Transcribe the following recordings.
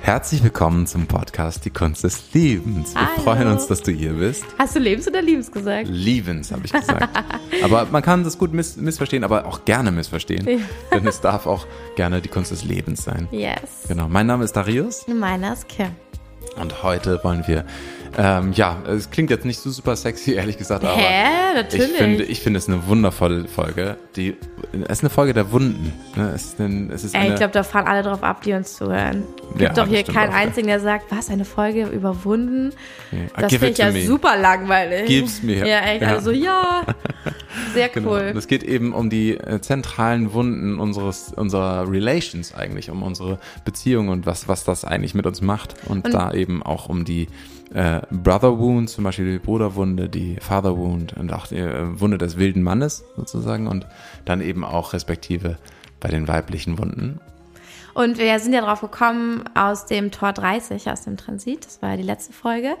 Herzlich willkommen zum Podcast Die Kunst des Liebens. Wir Hallo. freuen uns, dass du hier bist. Hast du Lebens oder Liebens gesagt? Liebens, habe ich gesagt. aber man kann das gut miss missverstehen, aber auch gerne missverstehen. Ja. Denn es darf auch gerne die Kunst des Lebens sein. Yes. Genau. Mein Name ist Darius Meiner ist Kim. und heute wollen wir, ähm, ja, es klingt jetzt nicht so super sexy, ehrlich gesagt, aber Hä? Natürlich. ich finde, ich finde es eine wundervolle Folge. Die, es ist eine Folge der Wunden. Ne? Es ist, ein, es ist Ey, eine, ich glaube, da fahren alle drauf ab, die uns zuhören. Gibt Ja, doch hier keinen einzigen, der sagt, was, eine Folge überwunden? Ja, Das give finde ich ja me. super langweilig. Gib's mir. Ja, echt. Ja. Also ja. Sehr Genau. cool. Und es geht eben um die äh, zentralen Wunden unseres, unserer Relations eigentlich, um unsere Beziehung und was, was das eigentlich mit uns macht. Und, Und- da eben auch um die äh, Brother Wound, zum Beispiel die Bruderwunde, die Father Wound und auch die äh, Wunde des wilden Mannes sozusagen und dann eben auch respektive bei den weiblichen Wunden. Und wir sind ja drauf gekommen aus dem Tor 30, aus dem Transit. Das war ja die letzte Folge.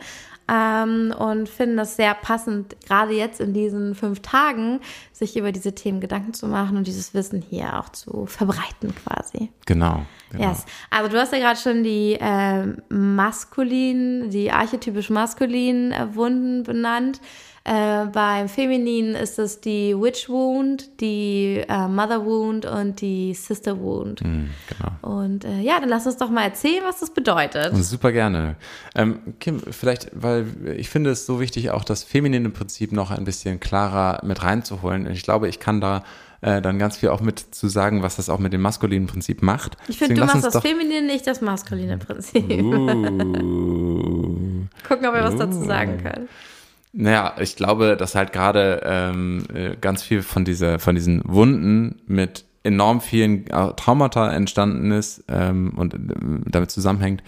Ähm, und finden das sehr passend, gerade jetzt in diesen fünf Tagen, sich über diese Themen Gedanken zu machen und dieses Wissen hier auch zu verbreiten quasi. Genau. genau. Yes. Also du hast ja gerade schon die ähm, maskulinen, die archetypisch maskulinen äh, Wunden benannt. Äh, beim Femininen ist es die Witch Wound, die äh, Mother Wound und die Sister Wound. Hm, genau. Und äh, ja, dann lass uns doch mal erzählen, was das bedeutet. Super gerne. Ähm, Kim, vielleicht, weil ich finde es so wichtig, auch das feminine Prinzip noch ein bisschen klarer mit reinzuholen. Ich glaube, ich kann da äh, dann ganz viel auch mit zu sagen, was das auch mit dem maskulinen Prinzip macht. Ich finde, du machst das Feminine, nicht das maskuline Prinzip. Uh. Gucken, ob wir was dazu sagen können. Naja, ich glaube, dass halt gerade ähm, äh, ganz viel von dieser, von diesen Wunden mit enorm vielen äh, Traumata entstanden ist ähm, und äh, damit zusammenhängt,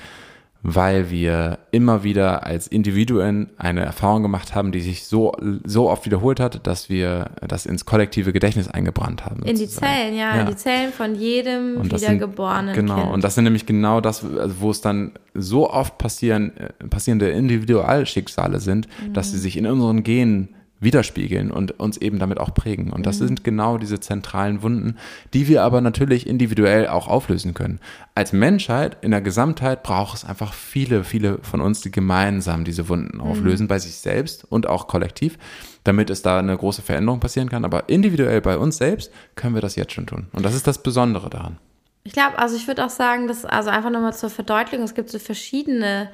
weil wir immer wieder als Individuen eine Erfahrung gemacht haben, die sich so, so oft wiederholt hat, dass wir das ins kollektive Gedächtnis eingebrannt haben. In die sozusagen. Zellen, ja, in die Zellen von jedem Und das sind- wiedergeborenen Genau, Kind. und das sind nämlich genau das, also wo es dann so oft passieren, äh, passierende Individualschicksale sind, dass sie sich in unseren Genen widerspiegeln und uns eben damit auch prägen. Und das sind genau diese zentralen Wunden, die wir aber natürlich individuell auch auflösen können. Als Menschheit in der Gesamtheit braucht es einfach viele, viele von uns, die gemeinsam diese Wunden auflösen, bei sich selbst und auch kollektiv, damit es da eine große Veränderung passieren kann. Aber individuell bei uns selbst können wir das jetzt schon tun. Und das ist das Besondere daran. Ich glaube, also ich würde auch sagen, dass, also einfach nochmal zur Verdeutlichung, es gibt so verschiedene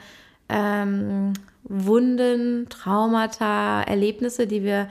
ähm, Wunden, Traumata, Erlebnisse, die wir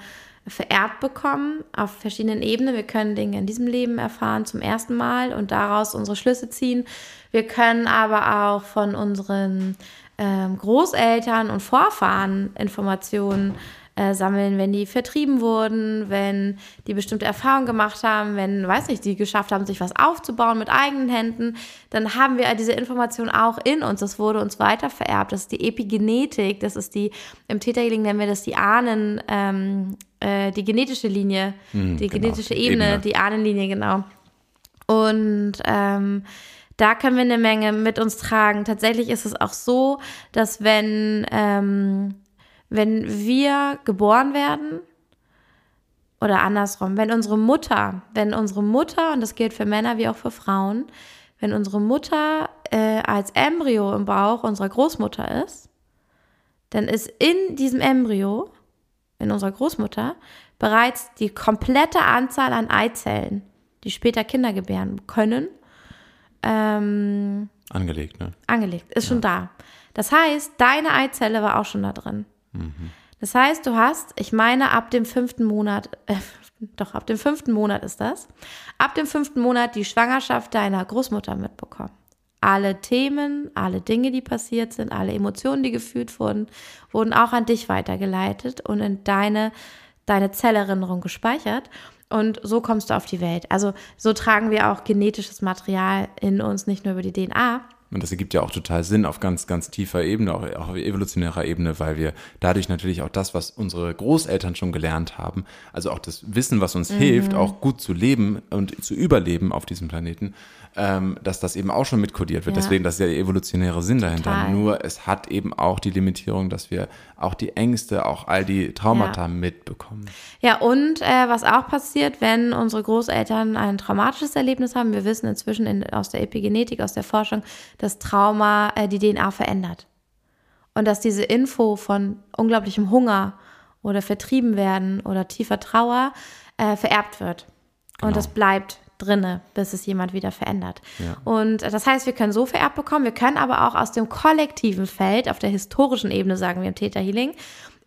vererbt bekommen auf verschiedenen Ebenen. Wir können Dinge in diesem Leben erfahren zum ersten Mal und daraus unsere Schlüsse ziehen. Wir können aber auch von unseren ähm, Großeltern und Vorfahren Informationen äh, sammeln, wenn die vertrieben wurden, wenn die bestimmte Erfahrungen gemacht haben, wenn, weiß nicht, die geschafft haben, sich was aufzubauen mit eigenen Händen, dann haben wir diese Information auch in uns. Das wurde uns weiter vererbt. Das ist die Epigenetik, das ist die, im Täterhealing nennen wir das die Ahnen, ähm, äh, die genetische Linie, die genau, genetische Ebene, Ebene. die Ahnenlinie, genau. Und ähm, da können wir eine Menge mit uns tragen. Tatsächlich ist es auch so, dass wenn, ähm, wenn wir geboren werden, oder andersrum, wenn unsere Mutter, wenn unsere Mutter, und das gilt für Männer wie auch für Frauen, wenn unsere Mutter äh, als Embryo im Bauch unserer Großmutter ist, dann ist in diesem Embryo, in unserer Großmutter, bereits die komplette Anzahl an Eizellen, die später Kinder gebären können, ähm, Angelegt, ne? angelegt, ist schon da. Das heißt, deine Eizelle war auch schon da drin. Das heißt, du hast, ich meine, ab dem fünften Monat, äh, doch, ab dem fünften Monat ist das, ab dem fünften Monat die Schwangerschaft deiner Großmutter mitbekommen. Alle Themen, alle Dinge, die passiert sind, alle Emotionen, die gefühlt wurden, wurden auch an dich weitergeleitet und in deine, deine Zellerinnerung gespeichert. Und so kommst du auf die Welt. Also so tragen wir auch genetisches Material in uns, nicht nur über die DNA. Und das ergibt ja auch total Sinn auf ganz, ganz tiefer Ebene, auch, auch auf evolutionärer Ebene, weil wir dadurch natürlich auch das, was unsere Großeltern schon gelernt haben, also auch das Wissen, was uns mhm. hilft, auch gut zu leben und zu überleben auf diesem Planeten, ähm, dass das eben auch schon mitkodiert wird. Ja. Deswegen, das ist ja der evolutionäre Sinn dahinter. Total. Nur es hat eben auch die Limitierung, dass wir auch die Ängste, auch all die Traumata ja. mitbekommen. Ja, und äh, was auch passiert, wenn unsere Großeltern ein traumatisches Erlebnis haben, wir wissen inzwischen in, aus der Epigenetik, aus der Forschung, dass Trauma äh, die DNA verändert. Und dass diese Info von unglaublichem Hunger oder vertrieben werden oder tiefer Trauer äh, vererbt wird. Genau. Und das bleibt drinne, bis es jemand wieder verändert. Ja. Und das heißt, wir können so vererbt bekommen, wir können aber auch aus dem kollektiven Feld, auf der historischen Ebene, sagen wir im Theta Healing,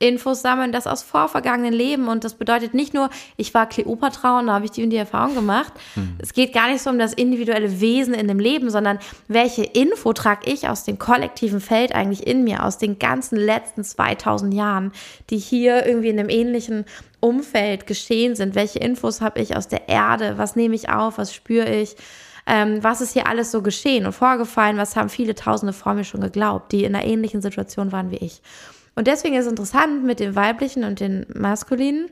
Infos sammeln, das aus vorvergangenen Leben. Und das bedeutet nicht nur, ich war Kleopatra und da habe ich die und die Erfahrung gemacht. Mhm. Es geht gar nicht so um das individuelle Wesen in dem Leben, sondern welche Info trage ich aus dem kollektiven Feld eigentlich in mir, aus den ganzen letzten 2000 Jahren, die hier irgendwie in einem ähnlichen Umfeld geschehen sind. Welche Infos habe ich aus der Erde? Was nehme ich auf? Was spüre ich? Ähm, was ist hier alles so geschehen und vorgefallen? Was haben viele Tausende vor mir schon geglaubt, die in einer ähnlichen Situation waren wie ich? Und deswegen ist es interessant mit den weiblichen und den maskulinen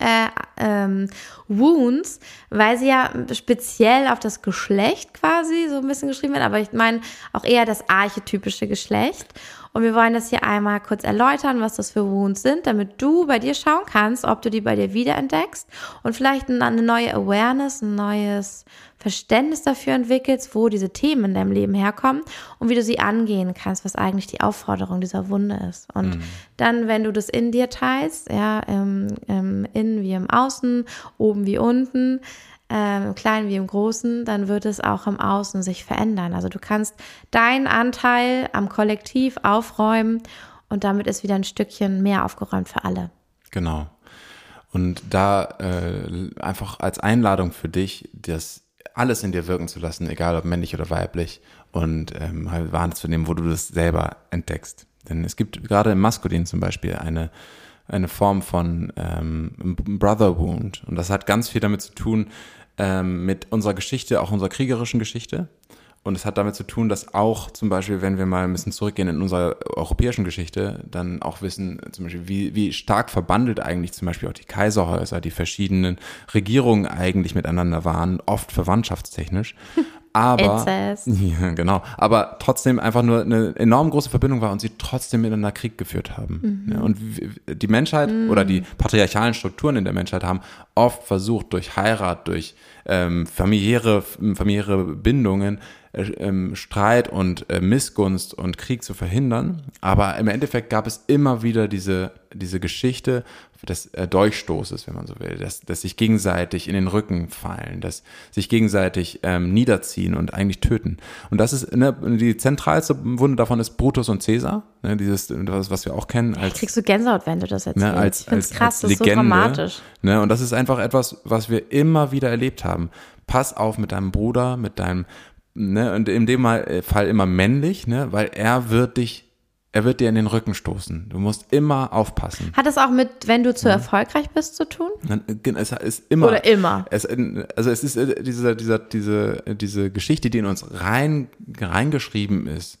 äh, ähm, Wounds, weil sie ja speziell auf das Geschlecht quasi so ein bisschen geschrieben werden, aber ich meine auch eher das archetypische Geschlecht. Und wir wollen das hier einmal kurz erläutern, was das für Wounds sind, damit du bei dir schauen kannst, ob du die bei dir wiederentdeckst und vielleicht eine neue Awareness, ein neues Verständnis dafür entwickelst, wo diese Themen in deinem Leben herkommen und wie du sie angehen kannst, was eigentlich die Aufforderung dieser Wunde ist. Und mhm. dann, wenn du das in dir teilst, ja, im, im Innen wie im Außen, oben wie unten, ähm, im Kleinen wie im Großen, dann wird es auch im Außen sich verändern. Also du kannst deinen Anteil am Kollektiv aufräumen und damit ist wieder ein Stückchen mehr aufgeräumt für alle. Genau. Und da äh, einfach als Einladung für dich, das alles in dir wirken zu lassen, egal ob männlich oder weiblich, und ähm, halt wahrzunehmen, wo du das selber entdeckst. Denn es gibt gerade im Maskulin zum Beispiel eine eine Form von ähm, Brother Wound. Und das hat ganz viel damit zu tun, ähm, mit unserer Geschichte, auch unserer kriegerischen Geschichte. Und es hat damit zu tun, dass auch zum Beispiel, wenn wir mal ein bisschen zurückgehen in unserer europäischen Geschichte, dann auch wissen, zum Beispiel, wie, wie stark verbandelt eigentlich zum Beispiel auch die Kaiserhäuser, die verschiedenen Regierungen eigentlich miteinander waren, oft verwandtschaftstechnisch. Aber, ja, genau, aber trotzdem einfach nur eine enorm große Verbindung war und sie trotzdem miteinander Krieg geführt haben. Mhm. Ja, und die Menschheit mhm. oder die patriarchalen Strukturen in der Menschheit haben oft versucht, durch Heirat, durch ähm, familiäre, familiäre Bindungen äh, ähm, Streit und äh, Missgunst und Krieg zu verhindern. Aber im Endeffekt gab es immer wieder diese, diese Geschichte des äh, Durchstoßes, wenn man so will, dass, dass sich gegenseitig in den Rücken fallen, dass sich gegenseitig ähm, niederziehen und eigentlich töten. Und das ist ne, die zentralste Wunde davon ist Brutus und Caesar, ne, dieses, was wir auch kennen. Als, Kriegst du Gänsehaut, wenn du das erzählst. Ne, als, ich als, krass, als Legende, das ist so dramatisch. Ne, und das ist einfach etwas, was wir immer wieder erlebt haben. Pass auf mit deinem Bruder, mit deinem ne, und in dem Fall immer männlich, ne, weil er wird dich er wird dir in den Rücken stoßen. Du musst immer aufpassen. Hat es auch mit, wenn du zu ja. erfolgreich bist, zu tun? Es ist immer. Oder immer. Es, also es ist äh, diese, diese, diese, diese Geschichte, die in uns rein, reingeschrieben ist,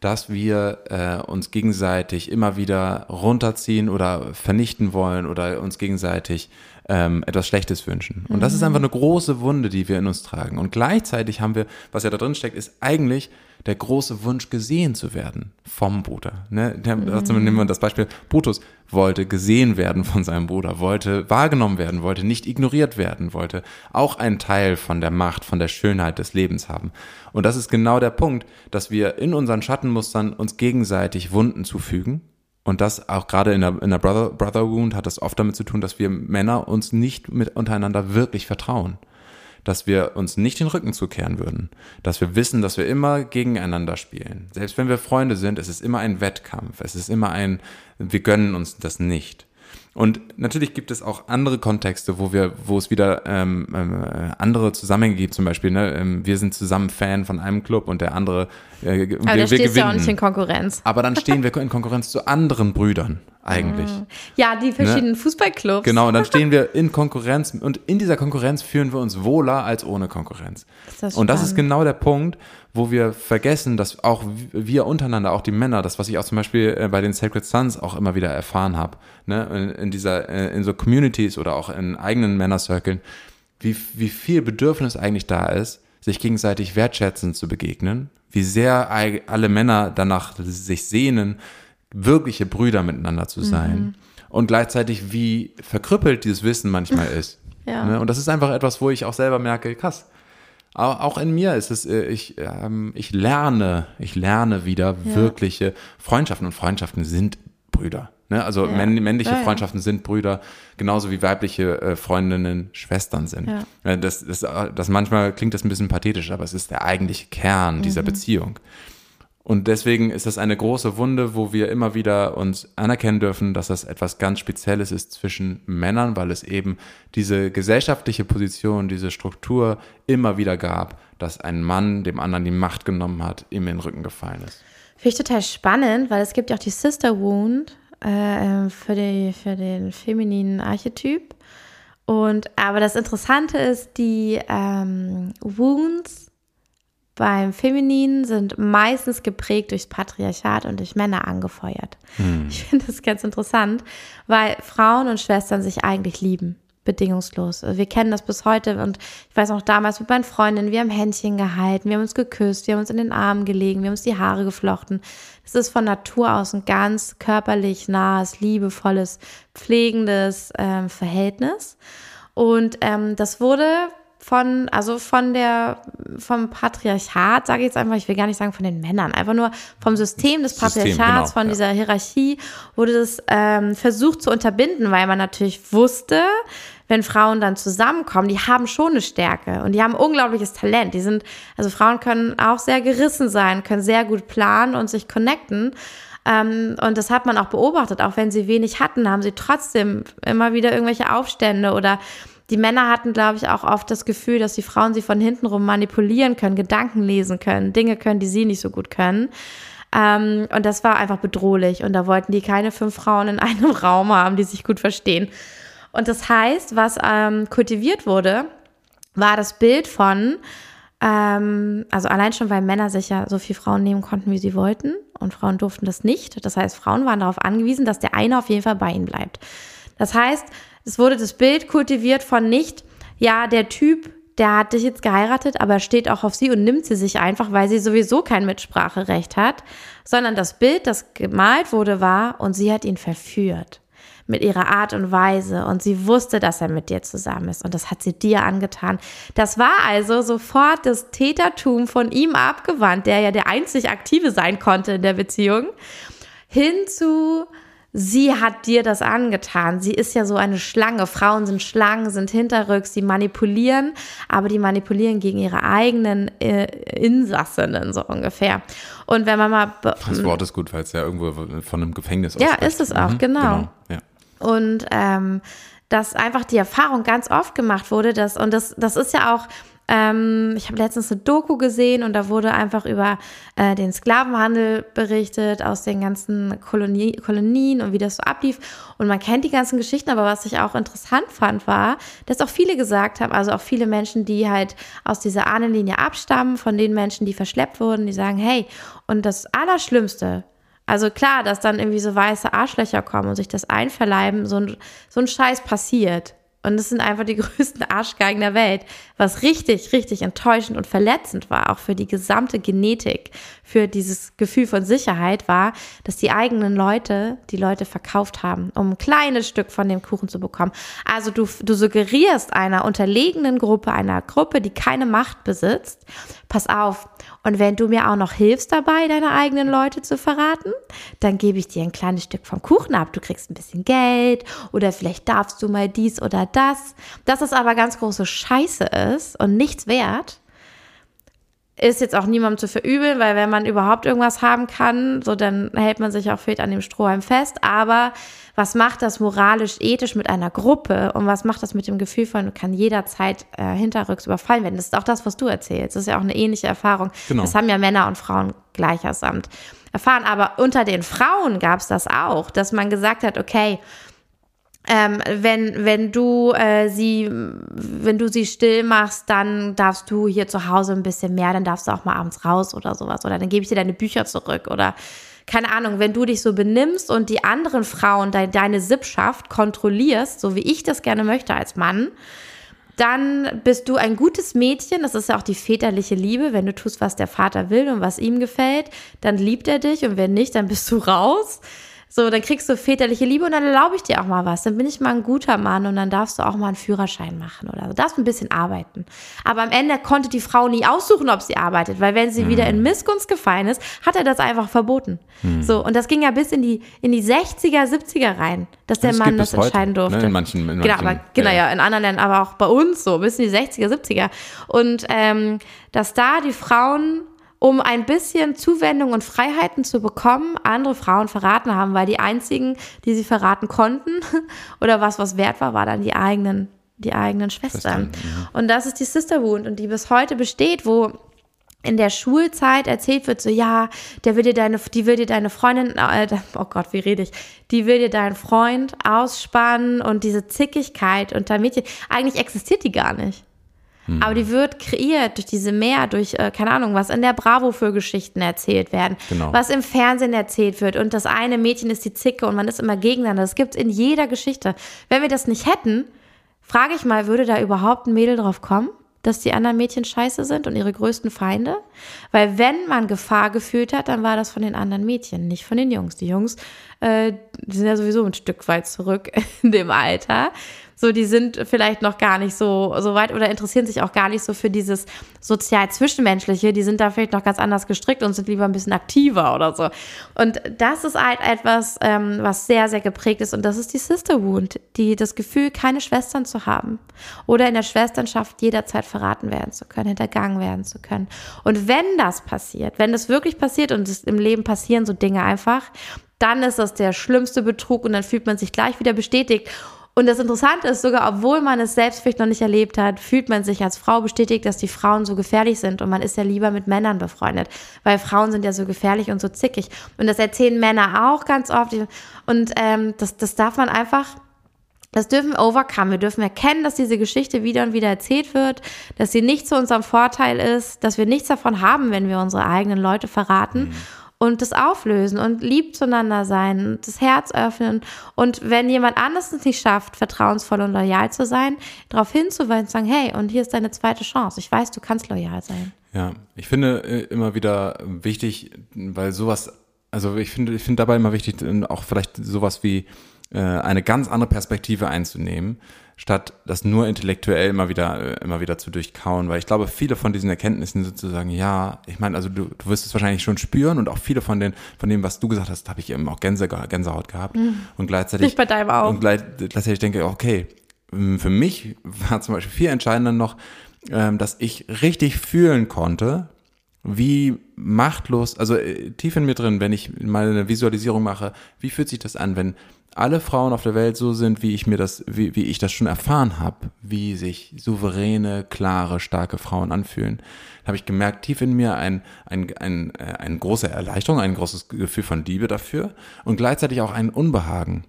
dass wir äh, uns gegenseitig immer wieder runterziehen oder vernichten wollen oder uns gegenseitig ähm, etwas Schlechtes wünschen. Und das ist mhm. einfach eine große Wunde, die wir in uns tragen. Und gleichzeitig haben wir, was ja da drin steckt, ist eigentlich der große Wunsch, gesehen zu werden vom Bruder. Ne? Der, mhm. Also nehmen wir das Beispiel, Brutus wollte gesehen werden von seinem Bruder, wollte wahrgenommen werden, wollte nicht ignoriert werden, wollte auch einen Teil von der Macht, von der Schönheit des Lebens haben. Und das ist genau der Punkt, dass wir in unseren Schattenmustern uns gegenseitig Wunden zufügen. Und das auch gerade in der, in der Brother, Brother Wound hat das oft damit zu tun, dass wir Männer uns nicht mit untereinander wirklich vertrauen dass wir uns nicht den Rücken zukehren würden. Dass wir wissen, dass wir immer gegeneinander spielen. Selbst wenn wir Freunde sind, es ist immer ein Wettkampf. Es ist immer ein, wir gönnen uns das nicht. Und natürlich gibt es auch andere Kontexte, wo wir, wo es wieder ähm, äh, andere Zusammenhänge gibt. Zum Beispiel, ne, ähm, wir sind zusammen Fan von einem Club und der andere äh, Aber wir, da wir stehst ja auch nicht in Konkurrenz. Aber dann stehen wir in Konkurrenz zu anderen Brüdern eigentlich. Ah. Ja, die verschiedenen ne? Fußballclubs. Genau, und dann stehen wir in Konkurrenz und in dieser Konkurrenz fühlen wir uns wohler als ohne Konkurrenz. Das und das ist genau der Punkt, wo wir vergessen, dass auch wir untereinander, auch die Männer, das, was ich auch zum Beispiel äh, bei den Sacred Sons auch immer wieder erfahren habe, ne, in, dieser, äh, in so Communities oder auch in eigenen Männercirkeln, wie, wie viel Bedürfnis eigentlich da ist, sich gegenseitig wertschätzend zu begegnen, wie sehr alle Männer danach sich sehnen, wirkliche Brüder miteinander zu sein. Mhm. Und gleichzeitig, wie verkrüppelt dieses Wissen manchmal ist. ja. Ne? Und das ist einfach etwas, wo ich auch selber merke, krass, auch in mir ist es, äh, ich, ähm, ich lerne, ich lerne wieder ja. wirkliche Freundschaften und Freundschaften sind Brüder. Ne? Also ja. männliche ja, Freundschaften sind Brüder, genauso wie weibliche äh, Freundinnen Schwestern sind. Das, das, das manchmal klingt das ein bisschen pathetisch, aber es ist der eigentliche Kern dieser mhm. Beziehung. Und deswegen ist das eine große Wunde, wo wir immer wieder uns anerkennen dürfen, dass das etwas ganz Spezielles ist zwischen Männern, weil es eben diese gesellschaftliche Position, diese Struktur immer wieder gab, dass ein Mann dem anderen die Macht genommen hat, ihm in den Rücken gefallen ist. Finde ich total spannend, weil es gibt ja auch die Sister Wound äh, für, die, für den femininen Archetyp. Und aber das Interessante ist, die ähm, Wounds beim Femininen sind meistens geprägt durchs Patriarchat und durch Männer angefeuert. Hm. Ich finde das ganz interessant, weil Frauen und Schwestern sich eigentlich lieben. Bedingungslos. Also wir kennen das bis heute und ich weiß auch damals mit meinen Freundinnen, wir haben Händchen gehalten, wir haben uns geküsst, wir haben uns in den Armen gelegen, wir haben uns die Haare geflochten. Das ist von Natur aus ein ganz körperlich nahes, liebevolles, pflegendes ähm, Verhältnis. Und ähm, das wurde von, also von der, vom Patriarchat, sage ich jetzt einfach, ich will gar nicht sagen von den Männern, einfach nur vom System des Patriarchats, System, genau, von ja. dieser Hierarchie, wurde das ähm, versucht zu unterbinden, weil man natürlich wusste, wenn Frauen dann zusammenkommen, die haben schon eine Stärke und die haben unglaubliches Talent. Die sind, also Frauen können auch sehr gerissen sein, können sehr gut planen und sich connecten. Ähm, und das hat man auch beobachtet, auch wenn sie wenig hatten, haben sie trotzdem immer wieder irgendwelche Aufstände oder die Männer hatten, glaube ich, auch oft das Gefühl, dass die Frauen sie von hinten rum manipulieren können, Gedanken lesen können, Dinge können, die sie nicht so gut können. Ähm, und das war einfach bedrohlich. Und da wollten die keine fünf Frauen in einem Raum haben, die sich gut verstehen. Und das heißt, was ähm, kultiviert wurde, war das Bild von, ähm, also allein schon, weil Männer sich ja so viele Frauen nehmen konnten, wie sie wollten. Und Frauen durften das nicht. Das heißt, Frauen waren darauf angewiesen, dass der eine auf jeden Fall bei ihnen bleibt. Das heißt, es wurde das Bild kultiviert von nicht, ja, der Typ, der hat dich jetzt geheiratet, aber steht auch auf sie und nimmt sie sich einfach, weil sie sowieso kein Mitspracherecht hat, sondern das Bild, das gemalt wurde, war und sie hat ihn verführt mit ihrer Art und Weise und sie wusste, dass er mit dir zusammen ist und das hat sie dir angetan. Das war also sofort das Tätertum von ihm abgewandt, der ja der einzig Aktive sein konnte in der Beziehung, hin zu sie hat dir das angetan. Sie ist ja so eine Schlange. Frauen sind Schlangen, sind hinterrücks, sie manipulieren, aber die manipulieren gegen ihre eigenen äh, Insassinnen, so ungefähr. Und wenn man mal. Das Wort ist gut, weil es ja irgendwo von einem Gefängnis Ja, ist es auch, mhm, genau. genau. Ja. Und ähm, dass einfach die Erfahrung ganz oft gemacht wurde, dass, und das, das ist ja auch ähm, ich habe letztens eine Doku gesehen und da wurde einfach über äh, den Sklavenhandel berichtet aus den ganzen Kolonie, Kolonien und wie das so ablief. Und man kennt die ganzen Geschichten, aber was ich auch interessant fand, war, dass auch viele gesagt haben, also auch viele Menschen, die halt aus dieser Ahnenlinie abstammen, von den Menschen, die verschleppt wurden, die sagen, hey, und das Allerschlimmste, also klar, dass dann irgendwie so weiße Arschlöcher kommen und sich das einverleiben, so ein, so ein Scheiß passiert. Und es sind einfach die größten Arschgeigen der Welt, was richtig, richtig enttäuschend und verletzend war, auch für die gesamte Genetik, für dieses Gefühl von Sicherheit war, dass die eigenen Leute die Leute verkauft haben, um ein kleines Stück von dem Kuchen zu bekommen. Also du, du suggerierst einer unterlegenen Gruppe, einer Gruppe, die keine Macht besitzt, pass auf, und wenn du mir auch noch hilfst dabei, deine eigenen Leute zu verraten, dann gebe ich dir ein kleines Stück vom Kuchen ab. Du kriegst ein bisschen Geld oder vielleicht darfst du mal dies oder das. Dass es aber ganz große Scheiße ist und nichts wert, ist jetzt auch niemandem zu verübeln, weil wenn man überhaupt irgendwas haben kann, so dann hält man sich auch fehlt an dem Strohhalm fest. Aber was macht das moralisch, ethisch mit einer Gruppe und was macht das mit dem Gefühl von, kann jederzeit äh, hinterrücks überfallen werden? Das ist auch das, was du erzählst. Das ist ja auch eine ähnliche Erfahrung. Genau. Das haben ja Männer und Frauen gleichersamt erfahren. Aber unter den Frauen gab es das auch, dass man gesagt hat, okay, ähm, wenn, wenn du äh, sie, wenn du sie still machst, dann darfst du hier zu Hause ein bisschen mehr, dann darfst du auch mal abends raus oder sowas. Oder dann gebe ich dir deine Bücher zurück. Oder keine Ahnung, wenn du dich so benimmst und die anderen Frauen de deine Sippschaft kontrollierst, so wie ich das gerne möchte als Mann, dann bist du ein gutes Mädchen. Das ist ja auch die väterliche Liebe. Wenn du tust, was der Vater will und was ihm gefällt, dann liebt er dich und wenn nicht, dann bist du raus. So, dann kriegst du väterliche Liebe und dann erlaube ich dir auch mal was. Dann bin ich mal ein guter Mann und dann darfst du auch mal einen Führerschein machen oder so. Darfst ein bisschen arbeiten. Aber am Ende konnte die Frau nie aussuchen, ob sie arbeitet, weil wenn sie mhm. wieder in Missgunst gefallen ist, hat er das einfach verboten. Mhm. So, und das ging ja bis in die, in die 60er, 70er rein, dass der das Mann das entscheiden heute, durfte. Ne? In manchen, in genau, manchen, aber, genau, ja. ja, in anderen Ländern, aber auch bei uns so, bis in die 60er, 70er. Und ähm, dass da die Frauen um ein bisschen Zuwendung und Freiheiten zu bekommen, andere Frauen verraten haben, weil die einzigen, die sie verraten konnten oder was was wert war, war dann die eigenen die eigenen Schwestern. Ja. Und das ist die Sisterhood und die bis heute besteht, wo in der Schulzeit erzählt wird, so ja, der will dir deine, die will dir deine Freundin, äh, oh Gott, wie rede ich, die will dir deinen Freund ausspannen und diese Zickigkeit unter Mädchen, eigentlich existiert die gar nicht. Hm. Aber die wird kreiert durch diese Mehr, durch, äh, keine Ahnung, was in der Bravo für Geschichten erzählt werden, genau. was im Fernsehen erzählt wird. Und das eine Mädchen ist die Zicke und man ist immer gegeneinander. Das gibt es in jeder Geschichte. Wenn wir das nicht hätten, frage ich mal, würde da überhaupt ein Mädel drauf kommen? dass die anderen Mädchen scheiße sind und ihre größten Feinde. Weil wenn man Gefahr gefühlt hat, dann war das von den anderen Mädchen, nicht von den Jungs. Die Jungs äh, sind ja sowieso ein Stück weit zurück in dem Alter so, die sind vielleicht noch gar nicht so, so weit oder interessieren sich auch gar nicht so für dieses sozial-zwischenmenschliche. Die sind da vielleicht noch ganz anders gestrickt und sind lieber ein bisschen aktiver oder so. Und das ist halt etwas, ähm, was sehr, sehr geprägt ist. Und das ist die Sister Wound, die das Gefühl, keine Schwestern zu haben oder in der Schwesternschaft jederzeit verraten werden zu können, hintergangen werden zu können. Und wenn das passiert, wenn das wirklich passiert und es im Leben passieren so Dinge einfach, dann ist das der schlimmste Betrug und dann fühlt man sich gleich wieder bestätigt. Und das Interessante ist sogar, obwohl man es selbst vielleicht noch nicht erlebt hat, fühlt man sich als Frau bestätigt, dass die Frauen so gefährlich sind und man ist ja lieber mit Männern befreundet, weil Frauen sind ja so gefährlich und so zickig. Und das erzählen Männer auch ganz oft. Und ähm, das, das darf man einfach das dürfen wir overcome. Wir dürfen erkennen, dass diese Geschichte wieder und wieder erzählt wird, dass sie nicht zu unserem Vorteil ist, dass wir nichts davon haben, wenn wir unsere eigenen Leute verraten. Mhm und das auflösen und lieb zueinander sein, das Herz öffnen. Und wenn jemand anderes es nicht schafft, vertrauensvoll und loyal zu sein, darauf hinzuweisen und sagen, hey, und hier ist deine zweite Chance. Ich weiß, du kannst loyal sein. Ja, ich finde äh, immer wieder wichtig, weil sowas, also ich finde, ich finde dabei immer wichtig, auch vielleicht sowas wie äh, eine ganz andere Perspektive einzunehmen statt das nur intellektuell immer wieder, äh, immer wieder zu durchkauen. Weil ich glaube, viele von diesen Erkenntnissen sozusagen, ja, ich meine, also du, du wirst es wahrscheinlich schon spüren und auch viele von den, von dem, was du gesagt hast, habe ich eben auch Gänse, Gänsehaut gehabt. Mhm. Und gleichzeitig. Ich bei deinem auch. Und gleich, gleichzeitig denke ich, okay, für mich war zum Beispiel viel entscheidender noch, ähm, dass ich richtig fühlen konnte, wie machtlos, also äh, tief in mir drin, wenn ich mal eine Visualisierung mache, wie fühlt sich das an, wenn alle Frauen auf der Welt so sind, wie ich mir das, wie, wie ich das schon erfahren habe, wie sich souveräne, klare, starke Frauen anfühlen, habe ich gemerkt, tief in mir ein, ein, ein, äh, eine große Erleichterung, ein großes Gefühl von Liebe dafür und gleichzeitig auch ein Unbehagen.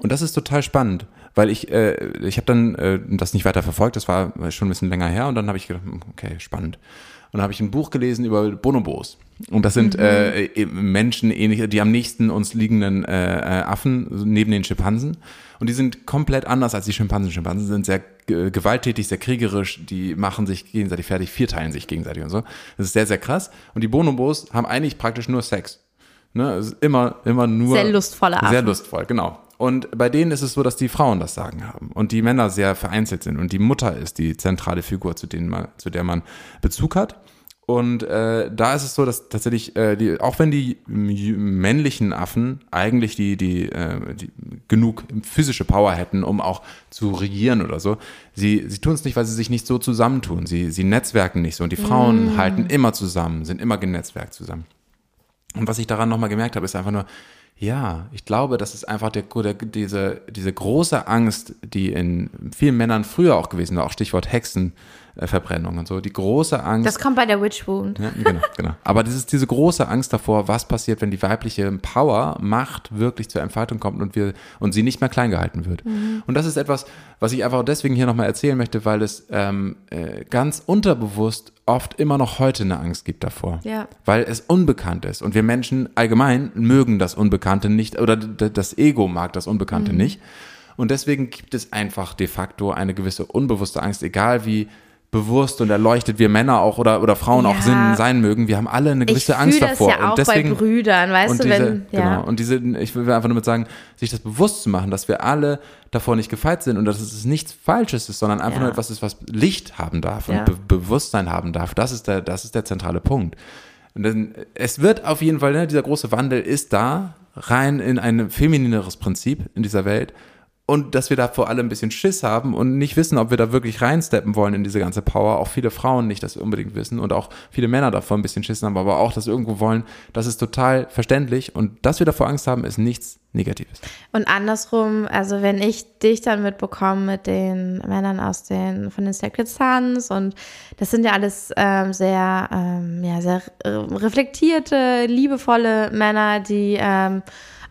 Und das ist total spannend, weil ich, äh, ich habe dann äh, das nicht weiter verfolgt, das war schon ein bisschen länger her und dann habe ich gedacht, okay, spannend. Und dann habe ich ein Buch gelesen über Bonobos. Und das sind mhm. äh, Menschen, ähnlich, die am nächsten uns liegenden äh, äh, Affen neben den Schimpansen. Und die sind komplett anders als die Schimpansen. Schimpansen sind sehr gewalttätig, sehr kriegerisch, die machen sich gegenseitig fertig, vierteilen sich gegenseitig und so. Das ist sehr, sehr krass. Und die Bonobos haben eigentlich praktisch nur Sex. Ne? Ist immer, immer nur. Sehr lustvolle Affen. Sehr lustvoll, genau. Und bei denen ist es so, dass die Frauen das Sagen haben und die Männer sehr vereinzelt sind und die Mutter ist die zentrale Figur, zu, denen man, zu der man Bezug hat. Und äh, da ist es so, dass tatsächlich, äh, die, auch wenn die männlichen Affen eigentlich die, die, äh, die genug physische Power hätten, um auch zu regieren oder so, sie, sie tun es nicht, weil sie sich nicht so zusammentun. Sie, sie netzwerken nicht so. Und die Frauen mm. halten immer zusammen, sind immer genetzwerkt zusammen. Und was ich daran nochmal gemerkt habe, ist einfach nur, ja, ich glaube, das ist einfach der, der, diese, diese große Angst, die in vielen Männern früher auch gewesen war, auch Stichwort Hexen, Verbrennung und so. Die große Angst. Das kommt bei der Witch Wound. Ja, genau, genau. Aber das ist diese große Angst davor, was passiert, wenn die weibliche Power, Macht wirklich zur Entfaltung kommt und wir und sie nicht mehr klein gehalten wird. Mhm. Und das ist etwas, was ich einfach deswegen hier nochmal erzählen möchte, weil es ähm, äh, ganz unterbewusst oft immer noch heute eine Angst gibt davor. Ja. Weil es unbekannt ist. Und wir Menschen allgemein mögen das Unbekannte nicht oder das Ego mag das Unbekannte mhm. nicht. Und deswegen gibt es einfach de facto eine gewisse unbewusste Angst, egal wie bewusst und erleuchtet wir Männer auch oder, oder Frauen ja. auch sind, sein mögen. Wir haben alle eine gewisse ich Angst davor. Das ja auch und deswegen, bei Brüdern, weißt du, diese, wenn, ja. Genau. Und diese, ich will einfach nur mit sagen, sich das bewusst zu machen, dass wir alle davor nicht gefeit sind und dass es nichts Falsches ist, sondern einfach ja. nur etwas ist, was Licht haben darf und Be Bewusstsein haben darf. Das ist der, das ist der zentrale Punkt. Und dann, es wird auf jeden Fall, ne, dieser große Wandel ist da, rein in ein feminineres Prinzip in dieser Welt und dass wir da vor allem ein bisschen Schiss haben und nicht wissen, ob wir da wirklich reinsteppen wollen in diese ganze Power. Auch viele Frauen nicht das unbedingt wissen und auch viele Männer davor ein bisschen Schiss haben, aber auch das irgendwo wollen. Das ist total verständlich und dass wir davor Angst haben, ist nichts Negatives. Und andersrum, also wenn ich dich dann mitbekomme mit den Männern aus den von den Sacred Sons und das sind ja alles ähm, sehr, ähm, ja, sehr reflektierte, liebevolle Männer, die ähm,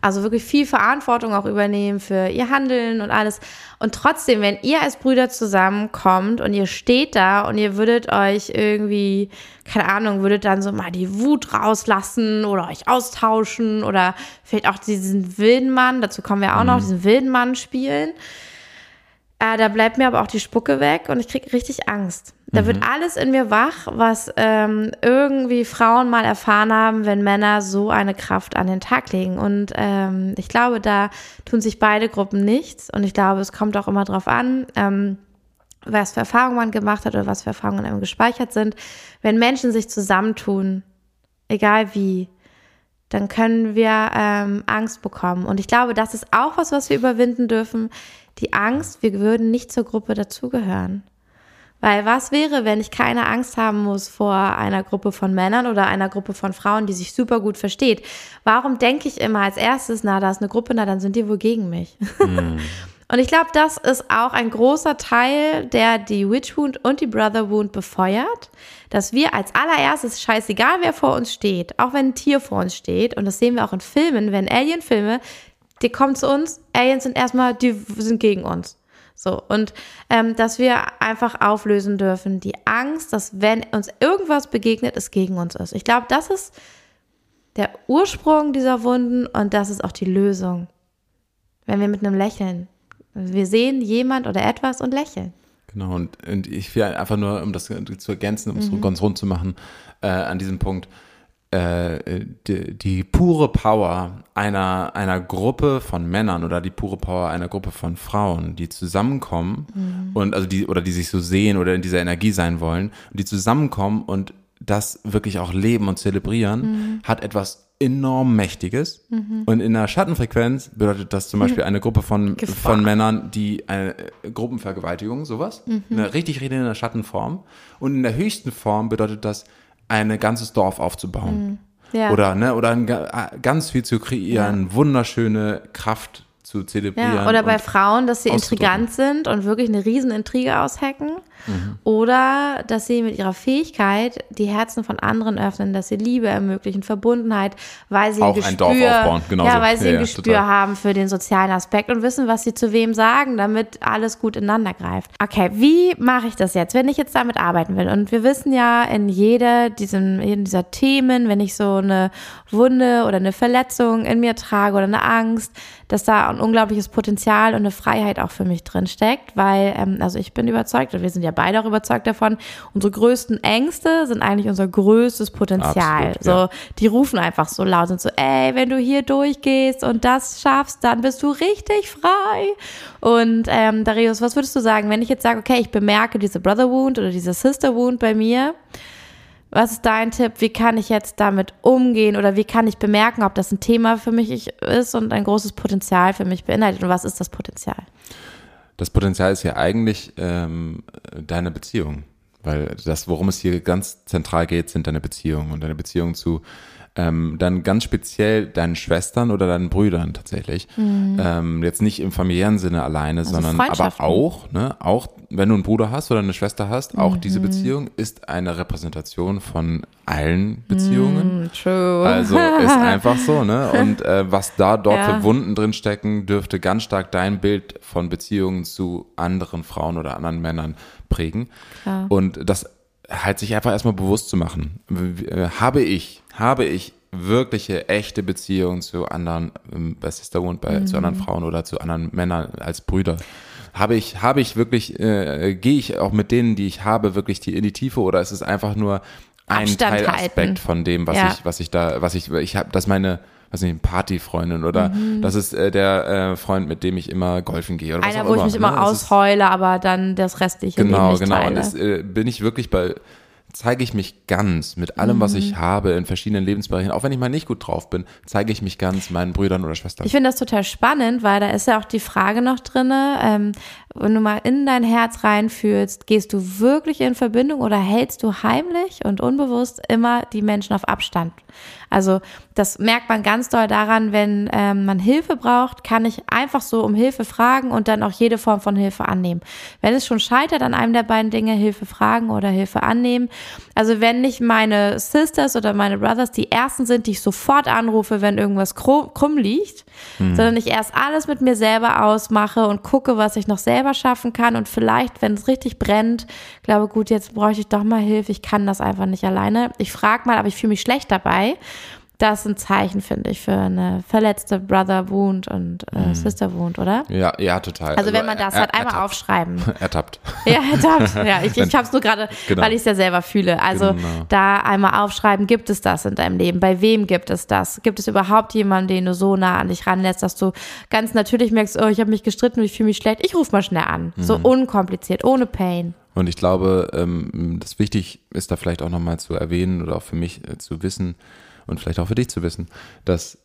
also wirklich viel Verantwortung auch übernehmen für ihr Handeln und alles. Und trotzdem, wenn ihr als Brüder zusammenkommt und ihr steht da und ihr würdet euch irgendwie, keine Ahnung, würdet dann so mal die Wut rauslassen oder euch austauschen oder vielleicht auch diesen wilden Mann, dazu kommen wir auch noch, mhm. diesen wilden Mann spielen. Äh, da bleibt mir aber auch die Spucke weg und ich kriege richtig Angst. Da mhm. wird alles in mir wach, was ähm, irgendwie Frauen mal erfahren haben, wenn Männer so eine Kraft an den Tag legen. Und ähm, ich glaube, da tun sich beide Gruppen nichts. Und ich glaube, es kommt auch immer drauf an, ähm, was für Erfahrungen man gemacht hat oder was für Erfahrungen in einem gespeichert sind. Wenn Menschen sich zusammentun, egal wie, dann können wir ähm, Angst bekommen. Und ich glaube, das ist auch was, was wir überwinden dürfen. Die Angst, wir würden nicht zur Gruppe dazugehören. Weil was wäre, wenn ich keine Angst haben muss vor einer Gruppe von Männern oder einer Gruppe von Frauen, die sich super gut versteht? Warum denke ich immer als erstes, na, da ist eine Gruppe, na, dann sind die wohl gegen mich? Mm. Und ich glaube, das ist auch ein großer Teil, der die Witch Wound und die Brother Wound befeuert, dass wir als allererstes, scheißegal wer vor uns steht, auch wenn ein Tier vor uns steht, und das sehen wir auch in Filmen, wenn Alien-Filme, die kommen zu uns, Aliens sind erstmal, die sind gegen uns. So, und ähm, dass wir einfach auflösen dürfen, die Angst, dass wenn uns irgendwas begegnet, es gegen uns ist. Ich glaube, das ist der Ursprung dieser Wunden und das ist auch die Lösung. Wenn wir mit einem Lächeln, wir sehen jemand oder etwas und lächeln. Genau, und, und ich will einfach nur, um das zu ergänzen, um es mhm. ganz rund zu machen, äh, an diesem Punkt, äh, die, die, pure Power einer, einer Gruppe von Männern oder die pure Power einer Gruppe von Frauen, die zusammenkommen mhm. und also die oder die sich so sehen oder in dieser Energie sein wollen, die zusammenkommen und das wirklich auch leben und zelebrieren, mhm. hat etwas enorm Mächtiges. Mhm. Und in der Schattenfrequenz bedeutet das zum Beispiel eine Gruppe von, von Männern, die eine äh, Gruppenvergewaltigung, sowas, mhm. eine richtig rede in der Schattenform. Und in der höchsten Form bedeutet das ein ganzes Dorf aufzubauen. Mhm. Ja. Oder, ne, oder ein, ganz viel zu kreieren, ja. wunderschöne Kraft zu zelebrieren. Ja, oder bei Frauen, dass sie intrigant sind und wirklich eine riesen Intrige aushacken. Mhm. Oder dass sie mit ihrer Fähigkeit die Herzen von anderen öffnen, dass sie Liebe ermöglichen, Verbundenheit, weil sie Auch ein, Gespür, ein Dorf aufbauen, genau ja, weil sie ja, ein Gespür ja, haben für den sozialen Aspekt und wissen, was sie zu wem sagen, damit alles gut ineinander greift. Okay, wie mache ich das jetzt, wenn ich jetzt damit arbeiten will? Und wir wissen ja in jeder diesem, in dieser Themen, wenn ich so eine Wunde oder eine Verletzung in mir trage oder eine Angst, dass da ein unglaubliches Potenzial und eine Freiheit auch für mich drin steckt, weil, ähm, also ich bin überzeugt, und wir sind ja beide auch überzeugt davon, unsere größten Ängste sind eigentlich unser größtes Potenzial. Absolut, so, ja. die rufen einfach so laut und so, ey, wenn du hier durchgehst und das schaffst, dann bist du richtig frei. Und ähm, Darius, was würdest du sagen, wenn ich jetzt sage, okay, ich bemerke diese Brother Wound oder diese Sister Wound bei mir, was ist dein Tipp? Wie kann ich jetzt damit umgehen oder wie kann ich bemerken, ob das ein Thema für mich ist und ein großes Potenzial für mich beinhaltet? Und was ist das Potenzial? Das Potenzial ist ja eigentlich ähm, deine Beziehung. Weil das, worum es hier ganz zentral geht, sind deine Beziehungen und deine Beziehung zu ähm, dann ganz speziell deinen Schwestern oder deinen Brüdern tatsächlich. Mhm. Ähm, jetzt nicht im familiären Sinne alleine, also sondern aber auch, ne, auch wenn du einen Bruder hast oder eine Schwester hast, auch mhm. diese Beziehung ist eine Repräsentation von allen Beziehungen. Mm, true. Also ist einfach so, ne? Und äh, was da dort ja. für Wunden drin stecken, dürfte ganz stark dein Bild von Beziehungen zu anderen Frauen oder anderen Männern prägen. Klar. Und das halt sich einfach erstmal bewusst zu machen. Äh, habe ich, habe ich wirkliche, echte Beziehungen zu anderen, ähm, bei Sister Wound, bei, mhm. zu anderen Frauen oder zu anderen Männern als Brüder? Habe ich, habe ich wirklich, äh, gehe ich auch mit denen, die ich habe, wirklich die, in die Tiefe oder ist es einfach nur ein Teilaspekt von dem, was ja. ich, was ich da, was ich, ich habe, dass meine, weiß nicht, Partyfreundin oder mhm. das ist äh, der äh, Freund, mit dem ich immer golfen gehe oder Einer, was auch wo immer. ich mich immer ne? ausheule, aber dann das restliche Genau, Leben nicht genau. Teile. Und das äh, bin ich wirklich bei zeige ich mich ganz mit allem, was ich mhm. habe in verschiedenen Lebensbereichen. Auch wenn ich mal nicht gut drauf bin, zeige ich mich ganz meinen Brüdern oder Schwestern. Ich finde das total spannend, weil da ist ja auch die Frage noch drinne, ähm, wenn du mal in dein Herz reinfühlst, gehst du wirklich in Verbindung oder hältst du heimlich und unbewusst immer die Menschen auf Abstand? Also das merkt man ganz doll daran, wenn ähm, man Hilfe braucht, kann ich einfach so um Hilfe fragen und dann auch jede Form von Hilfe annehmen. Wenn es schon scheitert an einem der beiden Dinge, Hilfe fragen oder Hilfe annehmen. Also wenn nicht meine Sisters oder meine Brothers die ersten sind, die ich sofort anrufe, wenn irgendwas krumm liegt, mhm. sondern ich erst alles mit mir selber ausmache und gucke, was ich noch selber schaffen kann und vielleicht, wenn es richtig brennt, glaube gut, jetzt bräuchte ich doch mal Hilfe, ich kann das einfach nicht alleine. Ich frage mal, aber ich fühle mich schlecht dabei das ein Zeichen, finde ich, für eine verletzte Brother Wound und äh, mhm. Sister Wound, oder? Ja, ja, total. Also, also wenn man das er, halt einmal ertappt. aufschreiben. Ertappt. Ja, ertappt. Ja, ich, ich habe es nur gerade, genau. weil ich es ja selber fühle. Also genau. da einmal aufschreiben, gibt es das in deinem Leben? Bei wem gibt es das? Gibt es überhaupt jemanden, den du so nah an dich ranlässt, dass du ganz natürlich merkst, oh, ich habe mich gestritten und ich fühle mich schlecht. Ich rufe mal schnell an. Mhm. So unkompliziert, ohne Pain. Und ich glaube, ähm, das wichtig ist da vielleicht auch nochmal zu erwähnen oder auch für mich äh, zu wissen, und vielleicht auch für dich zu wissen, dass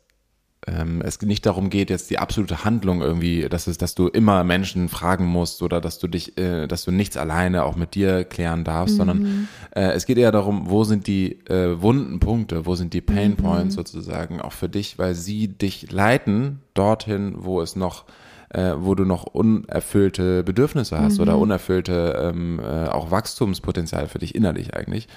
ähm, es nicht darum geht, jetzt die absolute Handlung irgendwie, dass es, dass du immer Menschen fragen musst oder dass du dich, äh, dass du nichts alleine auch mit dir klären darfst, mhm. sondern äh, es geht eher darum, wo sind die äh, wunden Punkte, wo sind die Pain mhm. Points mhm. sozusagen auch für dich, weil sie dich leiten dorthin, wo es noch äh, wo du noch unerfüllte Bedürfnisse hast mhm. oder unerfüllte ähm, äh, auch Wachstumspotenzial für dich innerlich eigentlich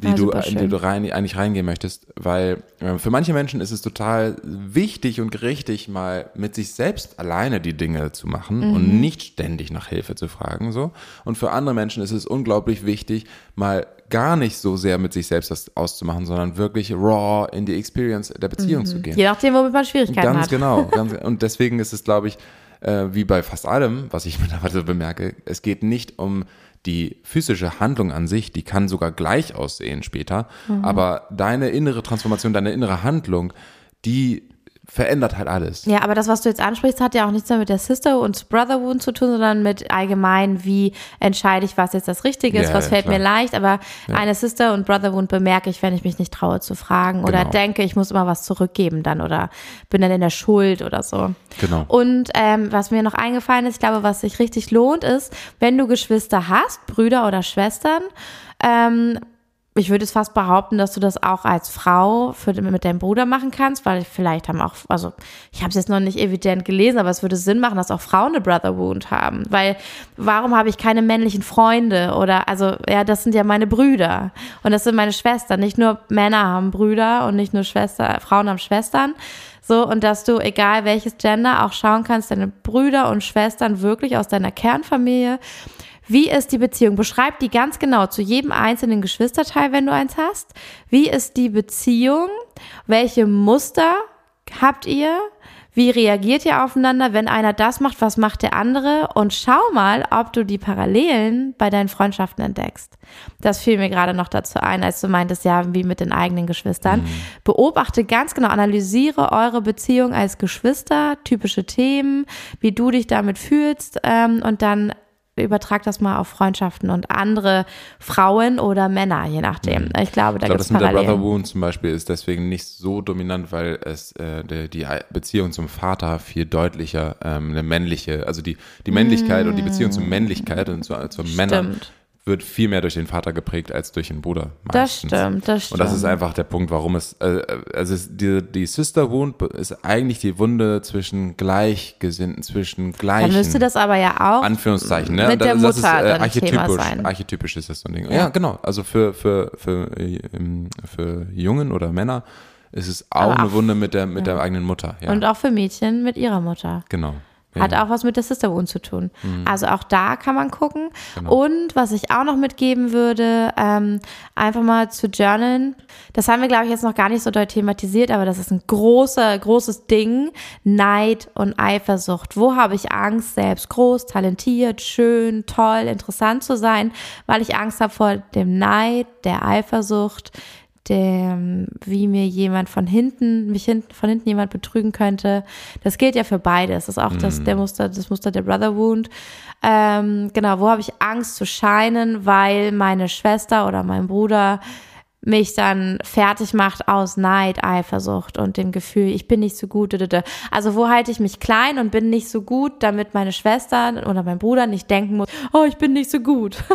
die ja, du, in die du rein, eigentlich reingehen möchtest, weil äh, für manche Menschen ist es total wichtig und richtig, mal mit sich selbst alleine die Dinge zu machen mhm. und nicht ständig nach Hilfe zu fragen, so. Und für andere Menschen ist es unglaublich wichtig, mal gar nicht so sehr mit sich selbst das auszumachen, sondern wirklich raw in die Experience der Beziehung mhm. zu gehen. Je nachdem, womit man Schwierigkeiten ganz hat. Genau, ganz genau. Und deswegen ist es, glaube ich, äh, wie bei fast allem, was ich mittlerweile bemerke, es geht nicht um die physische Handlung an sich, die kann sogar gleich aussehen später, mhm. aber deine innere Transformation, deine innere Handlung, die verändert halt alles. Ja, aber das, was du jetzt ansprichst, hat ja auch nichts mehr mit der Sister und Brother Wound zu tun, sondern mit allgemein, wie entscheide ich, was jetzt das Richtige ist, ja, was ja, fällt klar. mir leicht. Aber ja. eine Sister und Brother Wound bemerke ich, wenn ich mich nicht traue zu fragen oder genau. denke, ich muss immer was zurückgeben dann oder bin dann in der Schuld oder so. Genau. Und ähm, was mir noch eingefallen ist, ich glaube, was sich richtig lohnt, ist, wenn du Geschwister hast, Brüder oder Schwestern, ähm, ich würde es fast behaupten, dass du das auch als Frau für, mit deinem Bruder machen kannst, weil vielleicht haben auch, also ich habe es jetzt noch nicht evident gelesen, aber es würde Sinn machen, dass auch Frauen eine Brother Wound haben, weil warum habe ich keine männlichen Freunde oder also ja, das sind ja meine Brüder und das sind meine Schwestern. Nicht nur Männer haben Brüder und nicht nur Schwester, Frauen haben Schwestern. So, und dass du, egal welches Gender, auch schauen kannst, deine Brüder und Schwestern wirklich aus deiner Kernfamilie wie ist die Beziehung? Beschreib die ganz genau zu jedem einzelnen Geschwisterteil, wenn du eins hast. Wie ist die Beziehung? Welche Muster habt ihr? Wie reagiert ihr aufeinander? Wenn einer das macht, was macht der andere? Und schau mal, ob du die Parallelen bei deinen Freundschaften entdeckst. Das fiel mir gerade noch dazu ein, als du meintest, ja, wie mit den eigenen Geschwistern. Mhm. Beobachte ganz genau, analysiere eure Beziehung als Geschwister, typische Themen, wie du dich damit fühlst ähm, und dann übertrag das mal auf Freundschaften und andere Frauen oder Männer, je nachdem. Mhm. Ich glaube, da gibt es Das mit der Brother Wound zum Beispiel ist deswegen nicht so dominant, weil es äh, die, die Beziehung zum Vater viel deutlicher ähm, eine männliche, also die, die Männlichkeit mm. und die Beziehung zur Männlichkeit und zur, zur Männern wird viel mehr durch den Vater geprägt als durch den Bruder. Das stimmt, das stimmt. Und das ist einfach der Punkt, warum es, äh, also es, die, die Sister Wound ist eigentlich die Wunde zwischen Gleichgesinnten, zwischen Gleichen. Dann müsste das aber ja auch Anführungszeichen, ne? mit der das, Mutter ist, äh, archetypisch, Thema sein. archetypisch ist das so ein Ding. Ja, genau. Also für, für, für, ähm, für Jungen oder Männer ist es auch Aber eine auch- Wunde mit der, mit der eigenen Mutter. Ja, Und auch für Mädchen mit ihrer Mutter. genau. Hat Ja. auch was mit der Sister Wound zu tun. Also auch da kann man gucken. Genau. Und was ich auch noch mitgeben würde, ähm, einfach mal zu journalen. Das haben wir, glaube ich, jetzt noch gar nicht so doll thematisiert, aber das ist ein großer, großes Ding. Neid und Eifersucht. Wo habe ich Angst, selbst groß, talentiert, schön, toll, interessant zu sein, weil ich Angst habe vor dem Neid, der Eifersucht, dem, wie mir jemand von hinten, mich hinten, von hinten jemand betrügen könnte. Das gilt ja für beides. Das ist auch das, der Muster, das Muster der Brother Wound. Ähm, genau, wo habe ich Angst zu scheinen, weil meine Schwester oder mein Bruder mich dann fertig macht aus Neid, Eifersucht und dem Gefühl, ich bin nicht so gut. Also wo halte ich mich klein und bin nicht so gut, damit meine Schwester oder mein Bruder nicht denken muss, oh, ich bin nicht so gut.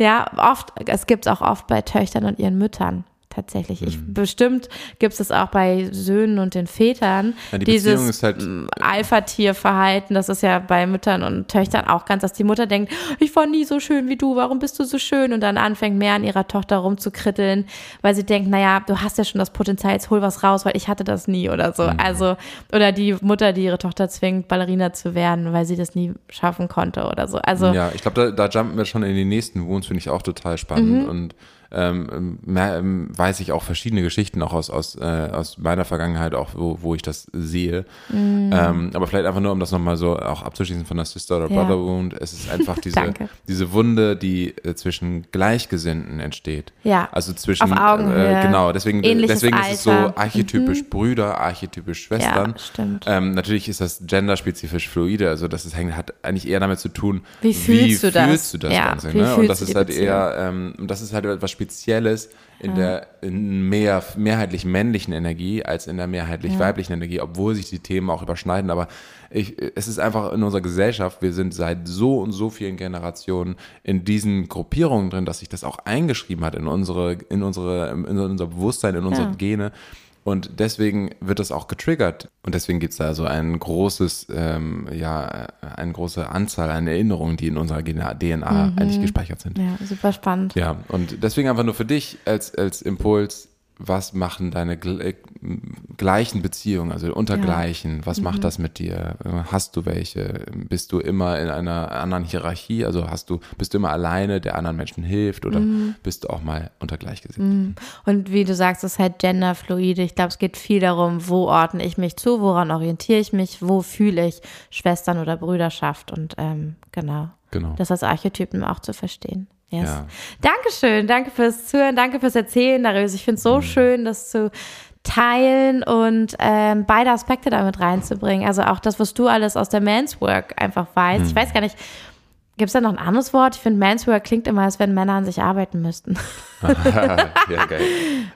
Ja, oft, es gibt es auch oft bei Töchtern und ihren Müttern. Tatsächlich. Ich, Mhm. bestimmt gibt es auch bei Söhnen und den Vätern. Ja, die Beziehung dieses ist halt- mm, Alpha-Tier-Verhalten, das ist ja bei Müttern und Töchtern auch ganz, dass die Mutter denkt, ich war nie so schön wie du, warum bist du so schön? Und dann anfängt mehr an ihrer Tochter rumzukritteln, weil sie denkt, naja, du hast ja schon das Potenzial, jetzt hol was raus, weil ich hatte das nie oder so. Mhm. Also, oder die Mutter, die ihre Tochter zwingt, Ballerina zu werden, weil sie das nie schaffen konnte oder so. Also, Ja, ich glaube, da, da jumpen wir schon in die nächsten Wounds, finde ich auch total spannend. Mhm. Und ähm, mehr, ähm, weiß ich auch verschiedene Geschichten auch aus, aus, äh, aus meiner Vergangenheit, auch wo, wo ich das sehe. Mhm. Ähm, aber vielleicht einfach nur, um das nochmal so auch abzuschließen von der Sister oder Ja. Brother Wound. Es ist einfach diese, diese Wunde, die äh, zwischen Gleichgesinnten entsteht. Ja. Also zwischen, Auf Augenhöhe. Äh, genau, deswegen, Ähnliches deswegen ist es so Alter. Mhm. archetypisch Brüder, archetypisch Schwestern. Ja, stimmt. Ähm, natürlich ist das genderspezifisch fluide, also das ist, hängt, hat eigentlich eher damit zu tun, Wie fühlst du das? fühlst du das Ja, Ganze. wie Ne? Und das ist halt Beziehung? eher, ähm, und das ist halt etwas Spezielles in der in mehr, mehrheitlich männlichen Energie als in der mehrheitlich weiblichen Energie, obwohl sich die Themen auch überschneiden. Aber ich, es ist einfach in unserer Gesellschaft, wir sind seit so und so vielen Generationen in diesen Gruppierungen drin, dass sich das auch eingeschrieben hat in unsere, in unsere, in unser Bewusstsein, in unsere Ja. Gene. Und deswegen wird das auch getriggert. Und deswegen gibt es da so ein großes, ähm, ja, eine große Anzahl an Erinnerungen, die in unserer DNA eigentlich gespeichert sind. Ja, super spannend. Ja, und deswegen einfach nur für dich als, als Impuls, was machen deine äh, gleichen Beziehungen, also untergleichen, was macht das mit dir? Hast du welche? Bist du immer in einer anderen Hierarchie? Also hast du, bist du immer alleine, der anderen Menschen hilft oder bist du auch mal unter Gleichgesinnten? Und wie du sagst, es ist halt genderfluide. Ich glaube, es geht viel darum, wo ordne ich mich zu, woran orientiere ich mich, wo fühle ich Schwestern oder Brüderschaft und ähm, genau. Genau. Das als Archetypen auch zu verstehen. Yes. Ja. Dankeschön, danke fürs Zuhören, danke fürs Erzählen, Darius. Ich finde es so schön, das zu teilen und ähm, beide Aspekte damit reinzubringen. Also auch das, was du alles aus der Man's Work einfach weißt. Ich weiß gar nicht, gibt es da noch ein anderes Wort? Ich finde, Man's Work klingt immer, als wenn Männer an sich arbeiten müssten. ja, geil.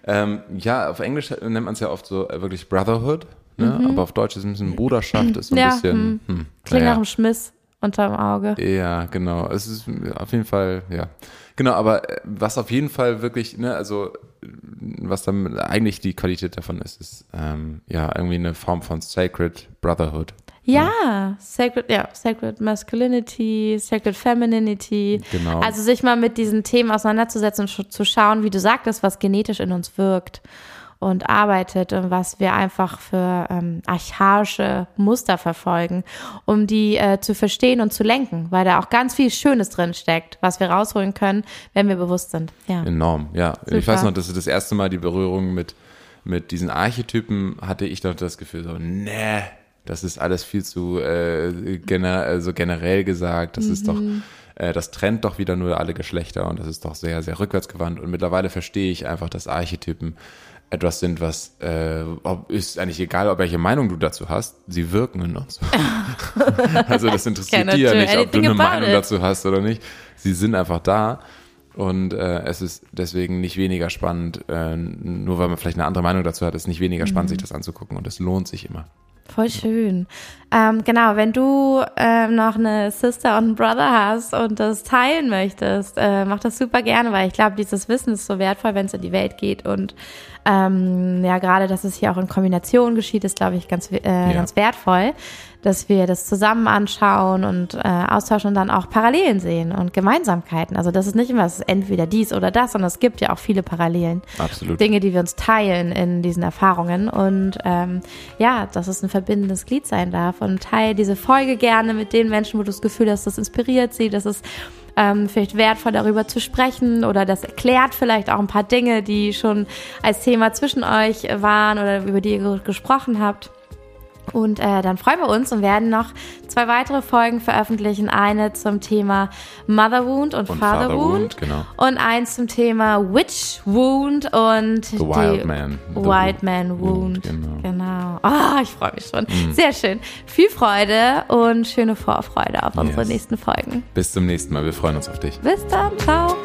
Ähm, ja, auf Englisch nennt man es ja oft so äh, wirklich Brotherhood, ne? aber auf Deutsch ist es ein bisschen Bruderschaft, ist so ein Ja, bisschen. Hm, Klingt naja. nach einem Schmiss unterm Auge. Ja, genau. Es ist auf jeden Fall, ja. Genau, aber äh, was auf jeden Fall wirklich, ne, also was dann eigentlich die Qualität davon ist, ist ähm, ja irgendwie eine Form von Sacred Brotherhood. Ja, sacred, ja, sacred masculinity, sacred femininity. Genau. Also sich mal mit diesen Themen auseinanderzusetzen und zu schauen, wie du sagtest, was genetisch in uns wirkt und arbeitet und was wir einfach für ähm, archaische Muster verfolgen, um die äh, zu verstehen und zu lenken, weil da auch ganz viel Schönes drin steckt, was wir rausholen können, wenn wir bewusst sind. Ja. Enorm, ja. Ich Super. weiß noch, dass das erste Mal die Berührung mit, mit diesen Archetypen hatte ich doch das Gefühl so, nee, das ist alles viel zu äh, gener also generell gesagt, das ist doch, äh, das trennt doch wieder nur alle Geschlechter und das ist doch sehr, sehr rückwärtsgewandt und mittlerweile verstehe ich einfach, dass Archetypen etwas sind, was äh, ob, ist eigentlich egal, ob welche Meinung du dazu hast, sie wirken in uns. also das interessiert die ja nicht, ob du eine Meinung it. dazu hast oder nicht. Sie sind einfach da. Und äh, es ist deswegen nicht weniger spannend, äh, nur weil man vielleicht eine andere Meinung dazu hat, ist nicht weniger spannend, sich das anzugucken und es lohnt sich immer. Voll schön. Ähm, genau, wenn du ähm, noch eine Sister und einen Brother hast und das teilen möchtest, äh, mach das super gerne, weil ich glaube, dieses Wissen ist so wertvoll, wenn es in die Welt geht. Und ähm, ja, gerade, dass es hier auch in Kombination geschieht, ist, glaube ich, ganz, äh, ja. ganz wertvoll dass wir das zusammen anschauen und äh, austauschen und dann auch Parallelen sehen und Gemeinsamkeiten. Also das ist nicht immer, entweder dies oder das, sondern es gibt ja auch viele Parallelen. Absolut. Dinge, die wir uns teilen in diesen Erfahrungen. Und ähm, ja, dass es ein verbindendes Glied sein darf. Und teile diese Folge gerne mit den Menschen, wo du das Gefühl hast, das inspiriert sie, dass es ähm, vielleicht wertvoll darüber zu sprechen oder das erklärt vielleicht auch ein paar Dinge, die schon als Thema zwischen euch waren oder über die ihr gesprochen habt. Und äh, dann freuen wir uns und werden noch zwei weitere Folgen veröffentlichen. Eine zum Thema Mother Wound und, und Father, Father, Wound. Genau. Und eins zum Thema Witch Wound und The Wild Man. The Wild Man Wound. Genau. genau. Oh, ich freue mich schon. Mm. Sehr schön. Viel Freude und schöne Vorfreude auf unsere yes. nächsten Folgen. Bis zum nächsten Mal. Wir freuen uns auf dich. Bis dann. Ciao.